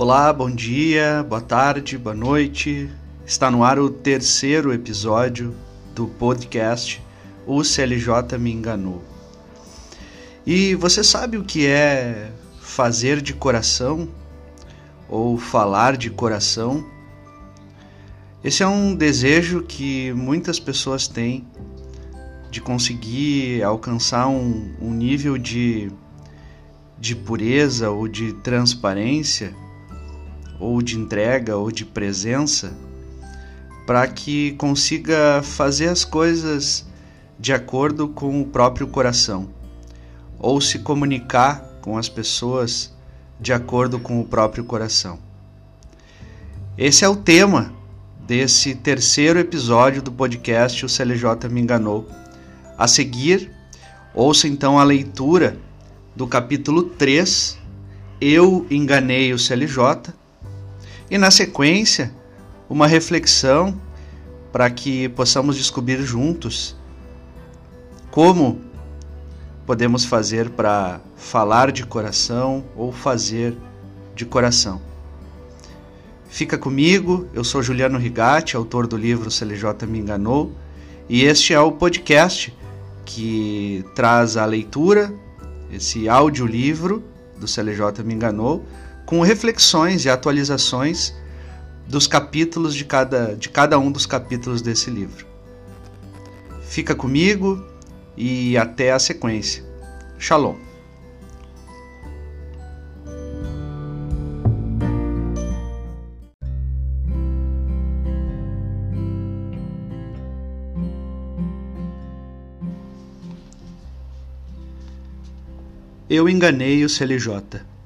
Olá, bom dia, boa tarde, boa noite. Está no ar o terceiro episódio do podcast O CLJ Me Enganou. E você sabe o que é fazer de coração ou falar de coração? Esse é um desejo que muitas pessoas têm de conseguir alcançar um, um nível de, de pureza ou de transparência ou de entrega ou de presença para que consiga fazer as coisas de acordo com o próprio coração ou se comunicar com as pessoas de acordo com o próprio coração. Esse é o tema desse terceiro episódio do podcast O CLJ Me Enganou. A seguir, ouça então a leitura do capítulo 3, Eu Enganei o CLJ, e na sequência, uma reflexão para que possamos descobrir juntos como podemos fazer para falar de coração ou fazer de coração. Fica comigo, eu sou Juliano Rigatti, autor do livro CLJ Me Enganou, e este é o podcast que traz a leitura, esse audiolivro do CLJ Me Enganou, com reflexões e atualizações dos capítulos de cada, de cada um dos capítulos desse livro. Fica comigo e até a sequência. Shalom. Eu enganei o CLJ.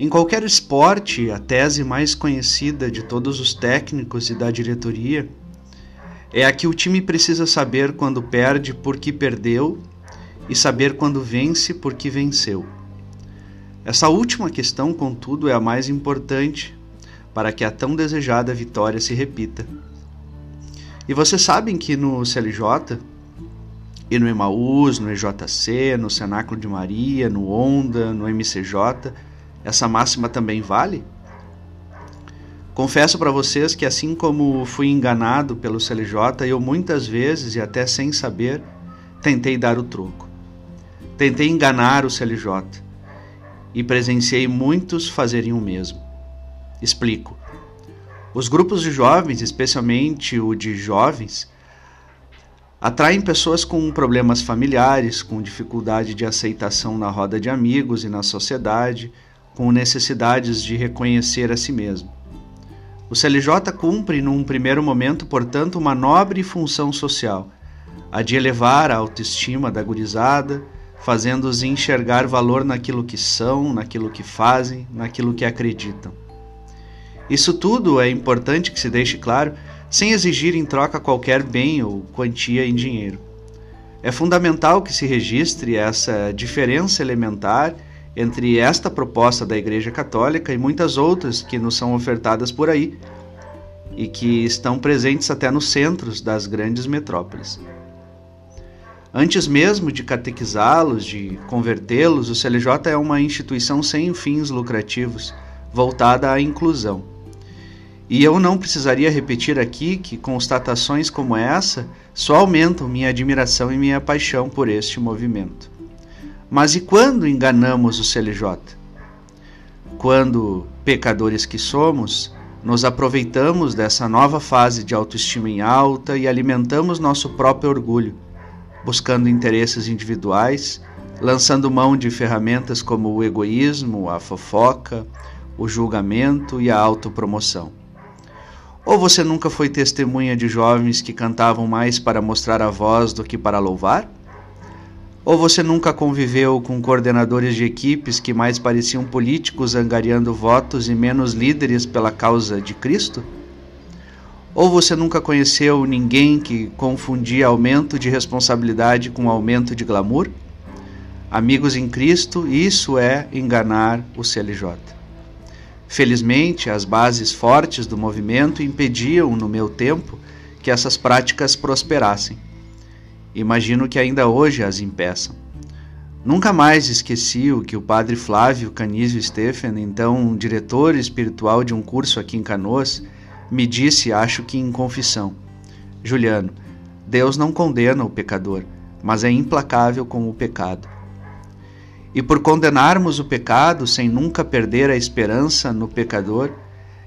Em qualquer esporte, a tese mais conhecida de todos os técnicos e da diretoria é a que o time precisa saber quando perde porque perdeu e saber quando vence porque venceu. Essa última questão, contudo, é a mais importante para que a tão desejada vitória se repita. E vocês sabem que no CLJ e no Emaús, no EJC, no Cenáculo de Maria, no Onda, no MCJ, essa máxima também vale? Confesso para vocês que, assim como fui enganado pelo CLJ, eu muitas vezes, e até sem saber, tentei dar o troco. Tentei enganar o CLJ e presenciei muitos fazerem o mesmo. Explico. Os grupos de jovens, especialmente o de jovens, atraem pessoas com problemas familiares, com dificuldade de aceitação na roda de amigos e na sociedade com necessidades de reconhecer a si mesmo. O CLJ cumpre, num primeiro momento, portanto, uma nobre função social, a de elevar a autoestima da gurizada, fazendo-os enxergar valor naquilo que são, naquilo que fazem, naquilo que acreditam. Isso tudo é importante que se deixe claro, sem exigir em troca qualquer bem ou quantia em dinheiro. É fundamental que se registre essa diferença elementar entre esta proposta da Igreja Católica e muitas outras que nos são ofertadas por aí e que estão presentes até nos centros das grandes metrópoles. Antes mesmo de catequizá-los, de convertê-los, o CLJ é uma instituição sem fins lucrativos, voltada à inclusão. E eu não precisaria repetir aqui que constatações como essa só aumentam minha admiração e minha paixão por este movimento. Mas e quando enganamos o CLJ? Quando, pecadores que somos, nos aproveitamos dessa nova fase de autoestima em alta e alimentamos nosso próprio orgulho, buscando interesses individuais, lançando mão de ferramentas como o egoísmo, a fofoca, o julgamento e a autopromoção. Ou você nunca foi testemunha de jovens que cantavam mais para mostrar a voz do que para louvar? Ou você nunca conviveu com coordenadores de equipes que mais pareciam políticos angariando votos e menos líderes pela causa de Cristo? Ou você nunca conheceu ninguém que confundia aumento de responsabilidade com aumento de glamour? Amigos em Cristo, isso é enganar o CLJ. Felizmente, as bases fortes do movimento impediam, no meu tempo, que essas práticas prosperassem. Imagino que ainda hoje as impeçam. Nunca mais esqueci o que o padre Flávio Canísio Stephen, então diretor espiritual de um curso aqui em Canoas, me disse, acho que em confissão: Juliano, Deus não condena o pecador, mas é implacável com o pecado. E por condenarmos o pecado sem nunca perder a esperança no pecador,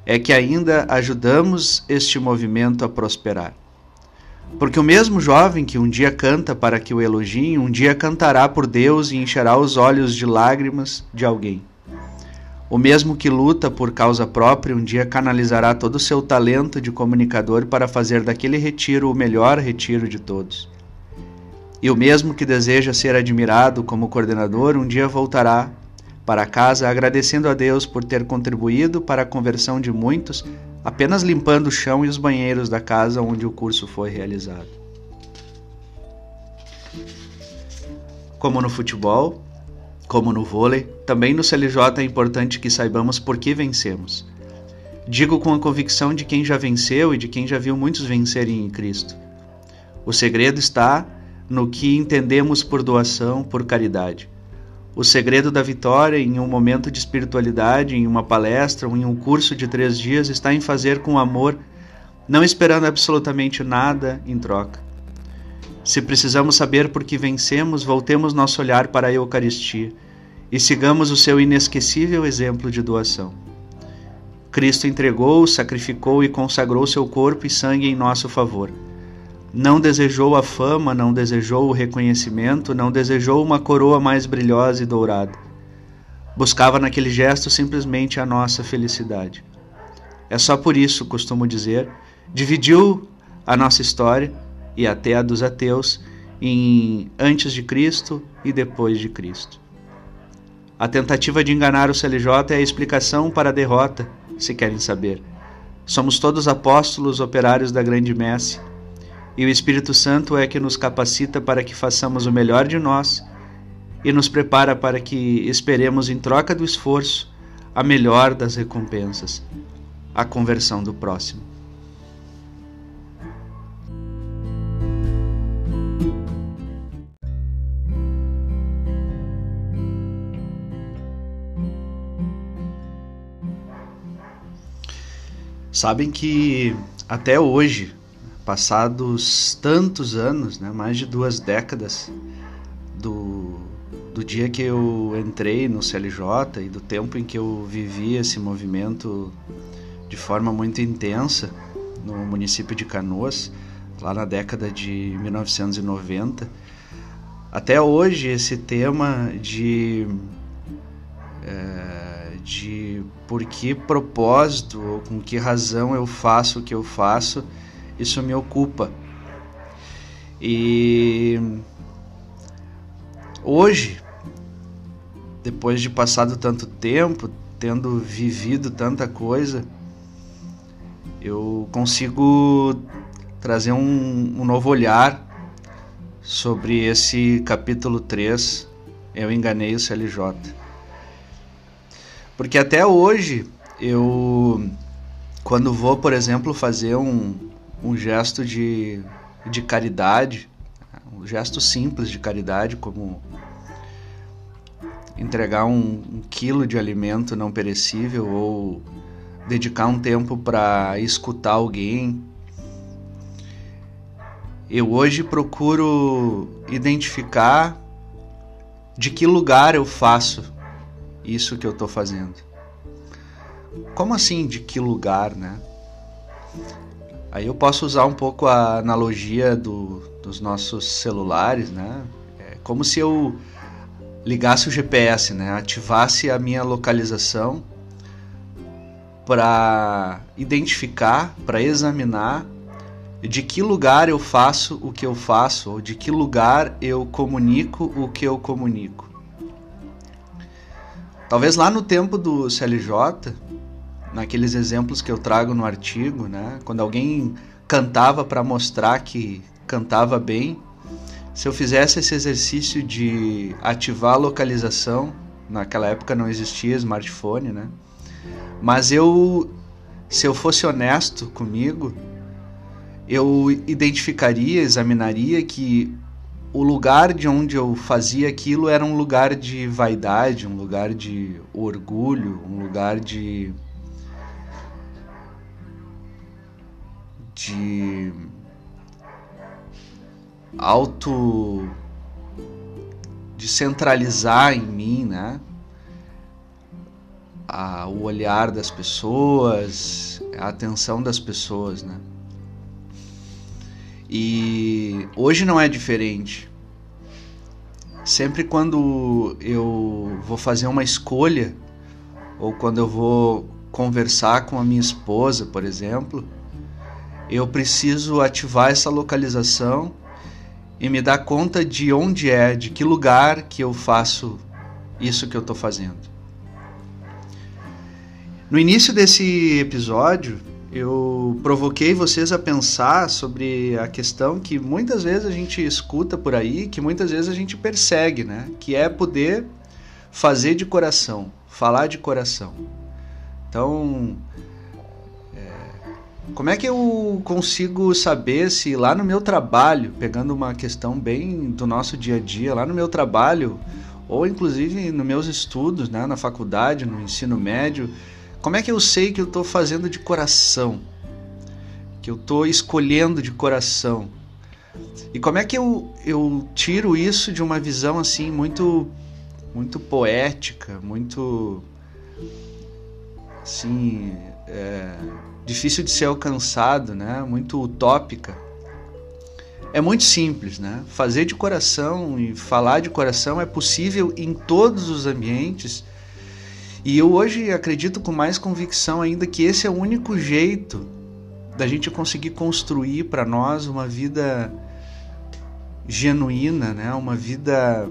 é que ainda ajudamos este movimento a prosperar. Porque o mesmo jovem que um dia canta para que o elogiem, um dia cantará por Deus e encherá os olhos de lágrimas de alguém. O mesmo que luta por causa própria, um dia canalizará todo o seu talento de comunicador para fazer daquele retiro o melhor retiro de todos. E o mesmo que deseja ser admirado como coordenador, um dia voltará para casa agradecendo a Deus por ter contribuído para a conversão de muitos, apenas limpando o chão e os banheiros da casa onde o curso foi realizado. Como no futebol, como no vôlei, também no CLJ é importante que saibamos por que vencemos. Digo com a convicção de quem já venceu e de quem já viu muitos vencerem em Cristo. O segredo está no que entendemos por doação, por caridade. O segredo da vitória em um momento de espiritualidade, em uma palestra ou em um curso de três dias está em fazer com amor, não esperando absolutamente nada em troca. Se precisamos saber por que vencemos, voltemos nosso olhar para a Eucaristia e sigamos o seu inesquecível exemplo de doação. Cristo entregou, sacrificou e consagrou seu corpo e sangue em nosso favor não desejou a fama, não desejou o reconhecimento, não desejou uma coroa mais brilhosa e dourada. Buscava naquele gesto simplesmente a nossa felicidade. É só por isso, costumo dizer, dividiu a nossa história e até a dos ateus em antes de Cristo e depois de Cristo. A tentativa de enganar o CLJ é a explicação para a derrota, se querem saber. Somos todos apóstolos operários da grande messe e o Espírito Santo é que nos capacita para que façamos o melhor de nós e nos prepara para que esperemos, em troca do esforço, a melhor das recompensas, a conversão do próximo. Sabem que até hoje passados tantos anos, né, mais de duas décadas do, do dia que eu entrei no CLJ e do tempo em que eu vivi esse movimento de forma muito intensa no município de Canoas, lá na década de 1990. Até hoje, esse tema de, é, de por que propósito ou com que razão eu faço o que eu faço isso me ocupa. E hoje, depois de passado tanto tempo, tendo vivido tanta coisa, eu consigo trazer um, um novo olhar sobre esse capítulo 3, Eu Enganei o CLJ. Porque até hoje, eu, quando vou, por exemplo, fazer um, um gesto de, de caridade, um gesto simples de caridade, como entregar um, um quilo de alimento não perecível ou dedicar um tempo para escutar alguém. Eu hoje procuro identificar de que lugar eu faço isso que eu estou fazendo. Como assim, de que lugar, né? Aí eu posso usar um pouco a analogia do, dos nossos celulares, né? É como se eu ligasse o GPS, né? Ativasse a minha localização para identificar, para examinar de que lugar eu faço o que eu faço, ou de que lugar eu comunico o que eu comunico. Talvez lá no tempo do CLJ, naqueles exemplos que eu trago no artigo, né? Quando alguém cantava para mostrar que cantava bem, se eu fizesse esse exercício de ativar a localização, naquela época não existia smartphone, né? Mas eu, se eu fosse honesto comigo, eu identificaria, examinaria que o lugar de onde eu fazia aquilo era um lugar de vaidade, um lugar de orgulho, um lugar de de auto de centralizar em mim, né? A, o olhar das pessoas, a atenção das pessoas, né? E hoje não é diferente. Sempre quando eu vou fazer uma escolha, ou quando eu vou conversar com a minha esposa, por exemplo, eu preciso ativar essa localização e me dar conta de onde é, de que lugar que eu faço isso que eu estou fazendo. No início desse episódio, eu provoquei vocês a pensar sobre a questão que muitas vezes a gente escuta por aí, que muitas vezes a gente persegue, né? Que é poder fazer de coração, falar de coração. Então, como é que eu consigo saber se lá no meu trabalho, pegando uma questão bem do nosso dia a dia, lá no meu trabalho, ou inclusive nos meus estudos, né, na faculdade, no ensino médio, como é que eu sei que eu estou fazendo de coração? Que eu estou escolhendo de coração? E como é que eu, eu tiro isso de uma visão assim muito muito poética, muito assim é, difícil de ser alcançado, né? Muito utópica. É muito simples, né? Fazer de coração e falar de coração é possível em todos os ambientes e eu hoje acredito com mais convicção ainda que esse é o único jeito da gente conseguir construir para nós uma vida genuína, né? Uma vida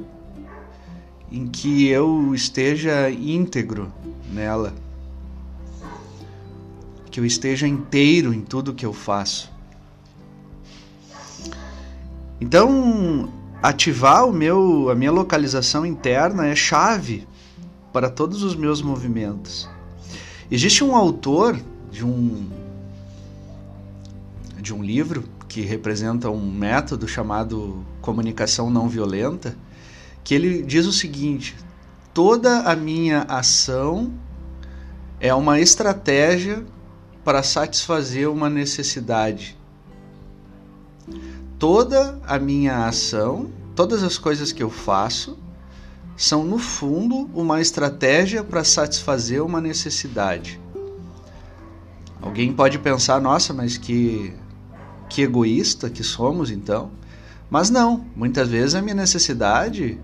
em que eu esteja íntegro nela. Que eu esteja inteiro em tudo que eu faço. Então, ativar o meu a minha localização interna é chave para todos os meus movimentos. Existe um autor de um de um livro que representa um método chamado comunicação não violenta, que ele diz o seguinte: toda a minha ação é uma estratégia para satisfazer uma necessidade. Toda a minha ação, todas as coisas que eu faço são, no fundo, uma estratégia para satisfazer uma necessidade. Alguém pode pensar, nossa, mas que, que egoísta que somos então. Mas não, muitas vezes a minha necessidade,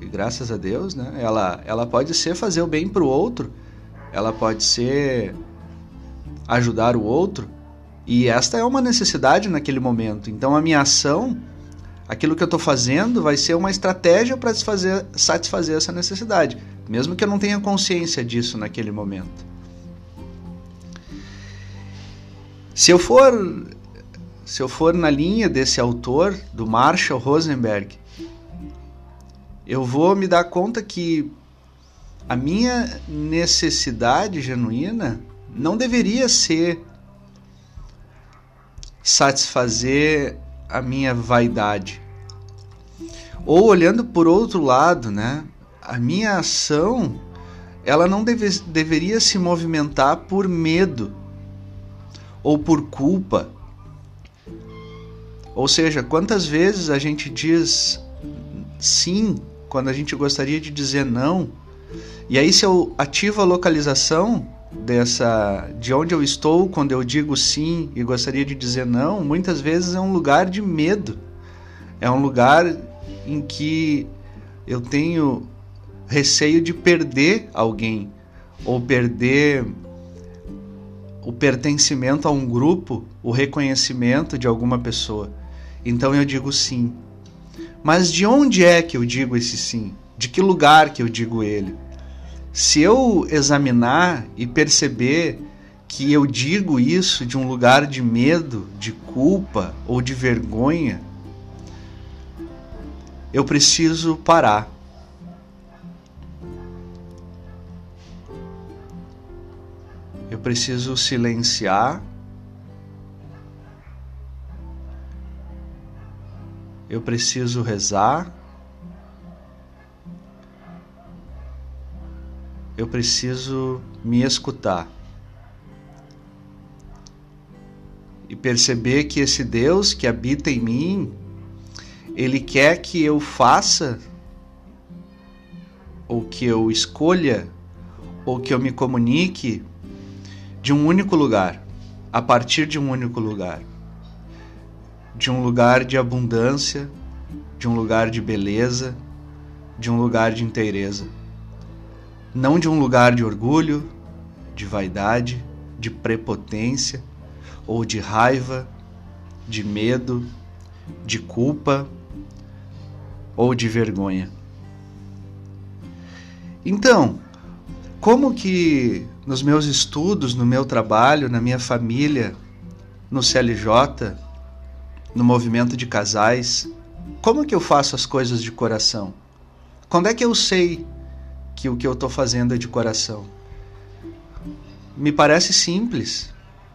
e graças a Deus, né, ela, ela pode ser fazer o bem para o outro, ela pode ser ajudar o outro, e esta é uma necessidade naquele momento. Então a minha ação aquilo que eu estou fazendo vai ser uma estratégia para satisfazer, essa necessidade, mesmo que eu não tenha consciência disso naquele momento. Se eu for se eu for na linha desse autor, do Marshall Rosenberg, eu vou me dar conta que a minha necessidade genuína não deveria ser satisfazer a minha vaidade. Ou olhando por outro lado, né? A minha ação, ela não deve, deveria se movimentar por medo ou por culpa. Ou seja, quantas vezes a gente diz sim quando a gente gostaria de dizer não? E aí se eu ativo a localização, dessa de onde eu estou quando eu digo sim e gostaria de dizer não, muitas vezes é um lugar de medo. É um lugar em que eu tenho receio de perder alguém ou perder o pertencimento a um grupo, o reconhecimento de alguma pessoa. Então eu digo sim. Mas de onde é que eu digo esse sim? De que lugar que eu digo ele? Se eu examinar e perceber que eu digo isso de um lugar de medo, de culpa ou de vergonha, eu preciso parar. Eu preciso silenciar eu preciso rezar, preciso me escutar e perceber que esse Deus que habita em mim, ele quer que eu faça ou que eu escolha ou que eu me comunique de um único lugar, a partir de um único lugar. De um lugar de abundância, de um lugar de beleza, de um lugar de inteireza. Não de um lugar de orgulho, de vaidade, de prepotência ou de raiva, de medo, de culpa ou de vergonha. Então, como que nos meus estudos, no meu trabalho, na minha família, no CLJ, no movimento de casais, como que eu faço as coisas de coração? Quando é que eu sei que o que eu estou fazendo é de coração? Me parece simples,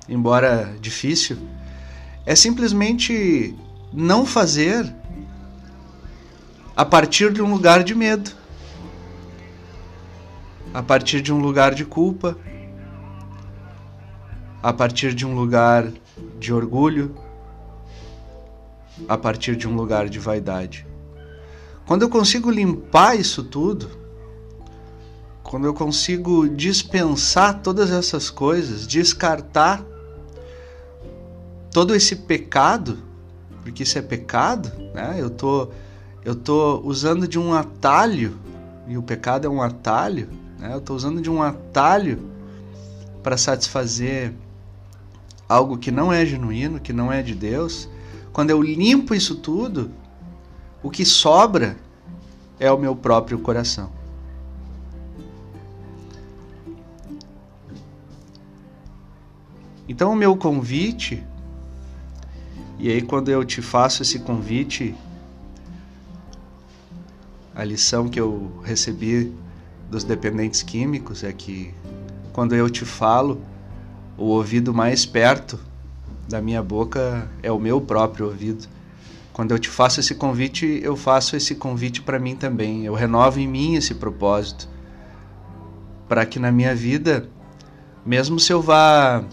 embora difícil. É simplesmente não fazer a partir de um lugar de medo a partir de um lugar de culpa, a partir de um lugar de orgulho, a partir de um lugar de vaidade. Quando eu consigo limpar isso tudo, quando eu consigo dispensar todas essas coisas, descartar todo esse pecado, porque isso é pecado, né? Eu tô eu tô usando de um atalho e o pecado é um atalho né? Eu estou usando de um atalho para satisfazer algo que não é genuíno, que não é de Deus. Quando eu limpo isso tudo, o que sobra é o meu próprio coração. Então, o meu convite, e aí, quando eu te faço esse convite, a lição que eu recebi dos dependentes químicos é que quando eu te falo, o ouvido mais perto da minha boca é o meu próprio ouvido. Quando eu te faço esse convite, eu faço esse convite para mim também. Eu renovo em mim esse propósito para que na minha vida, mesmo se eu vá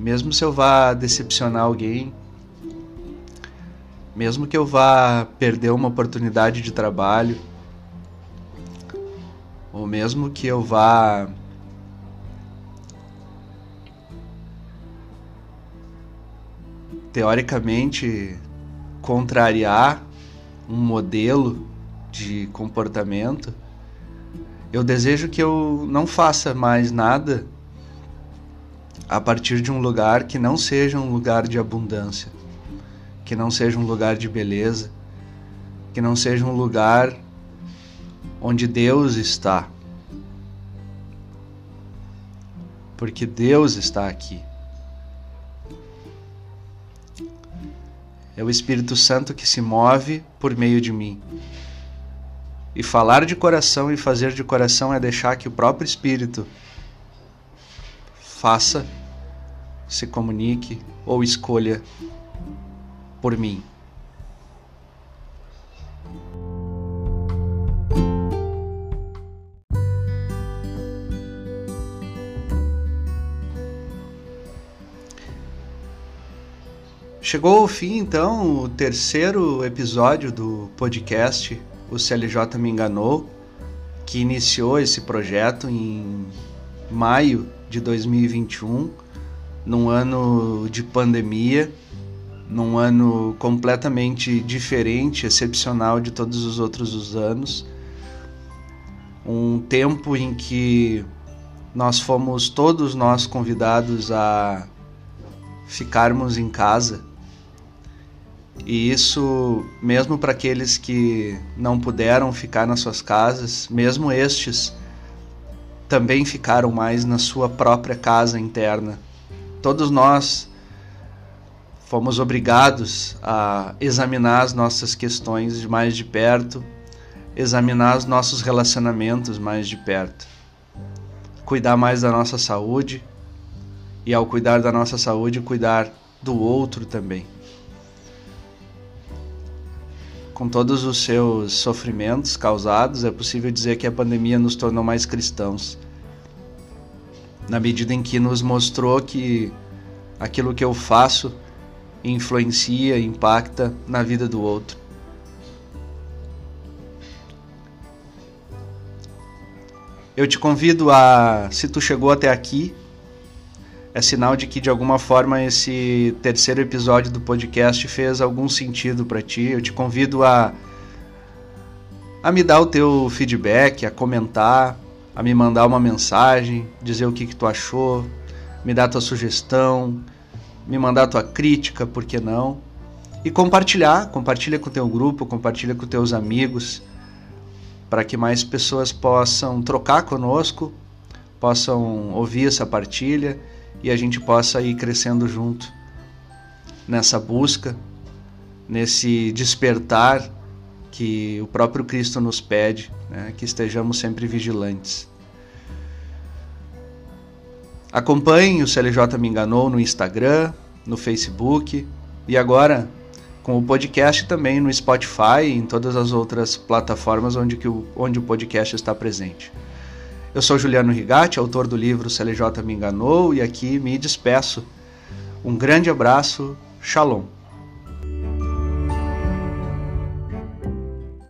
mesmo se eu vá decepcionar alguém, mesmo que eu vá perder uma oportunidade de trabalho, ou mesmo que eu vá teoricamente contrariar um modelo de comportamento, eu desejo que eu não faça mais nada a partir de um lugar que não seja um lugar de abundância, que não seja um lugar de beleza, que não seja um lugar onde Deus está. Porque Deus está aqui. É o Espírito Santo que se move por meio de mim. E falar de coração e fazer de coração é deixar que o próprio Espírito faça, se comunique ou escolha por mim. Chegou ao fim então o terceiro episódio do podcast O CLJ Me Enganou, que iniciou esse projeto em maio de 2021, num ano de pandemia, num ano completamente diferente, excepcional de todos os outros anos. Um tempo em que nós fomos todos nós convidados a ficarmos em casa e isso, mesmo para aqueles que não puderam ficar nas suas casas, mesmo estes também ficaram mais na sua própria casa interna. Todos nós fomos obrigados a examinar as nossas questões mais de perto, examinar os nossos relacionamentos mais de perto, cuidar mais da nossa saúde e, ao cuidar da nossa saúde, cuidar do outro também. com todos os seus sofrimentos causados, é possível dizer que a pandemia nos tornou mais cristãos. Na medida em que nos mostrou que aquilo que eu faço influencia, impacta na vida do outro. Eu te convido a, se tu chegou até aqui, é sinal de que de alguma forma esse terceiro episódio do podcast fez algum sentido para ti. Eu te convido a a me dar o teu feedback, a comentar, a me mandar uma mensagem, dizer o que, que tu achou, me dar tua sugestão, me mandar tua crítica, por que não? E compartilhar, compartilha com o teu grupo, compartilha com teus amigos, para que mais pessoas possam trocar conosco, possam ouvir essa partilha e a gente possa ir crescendo junto nessa busca, nesse despertar que o próprio Cristo nos pede, né? que estejamos sempre vigilantes. Acompanhe o CLJ Me Enganou no Instagram, no Facebook e agora com o podcast também no Spotify e em todas as outras plataformas onde, que o, onde o podcast está presente. Eu sou Juliano Rigatti, autor do livro CLJ Me Enganou, e aqui me despeço. Um grande abraço, Shalom.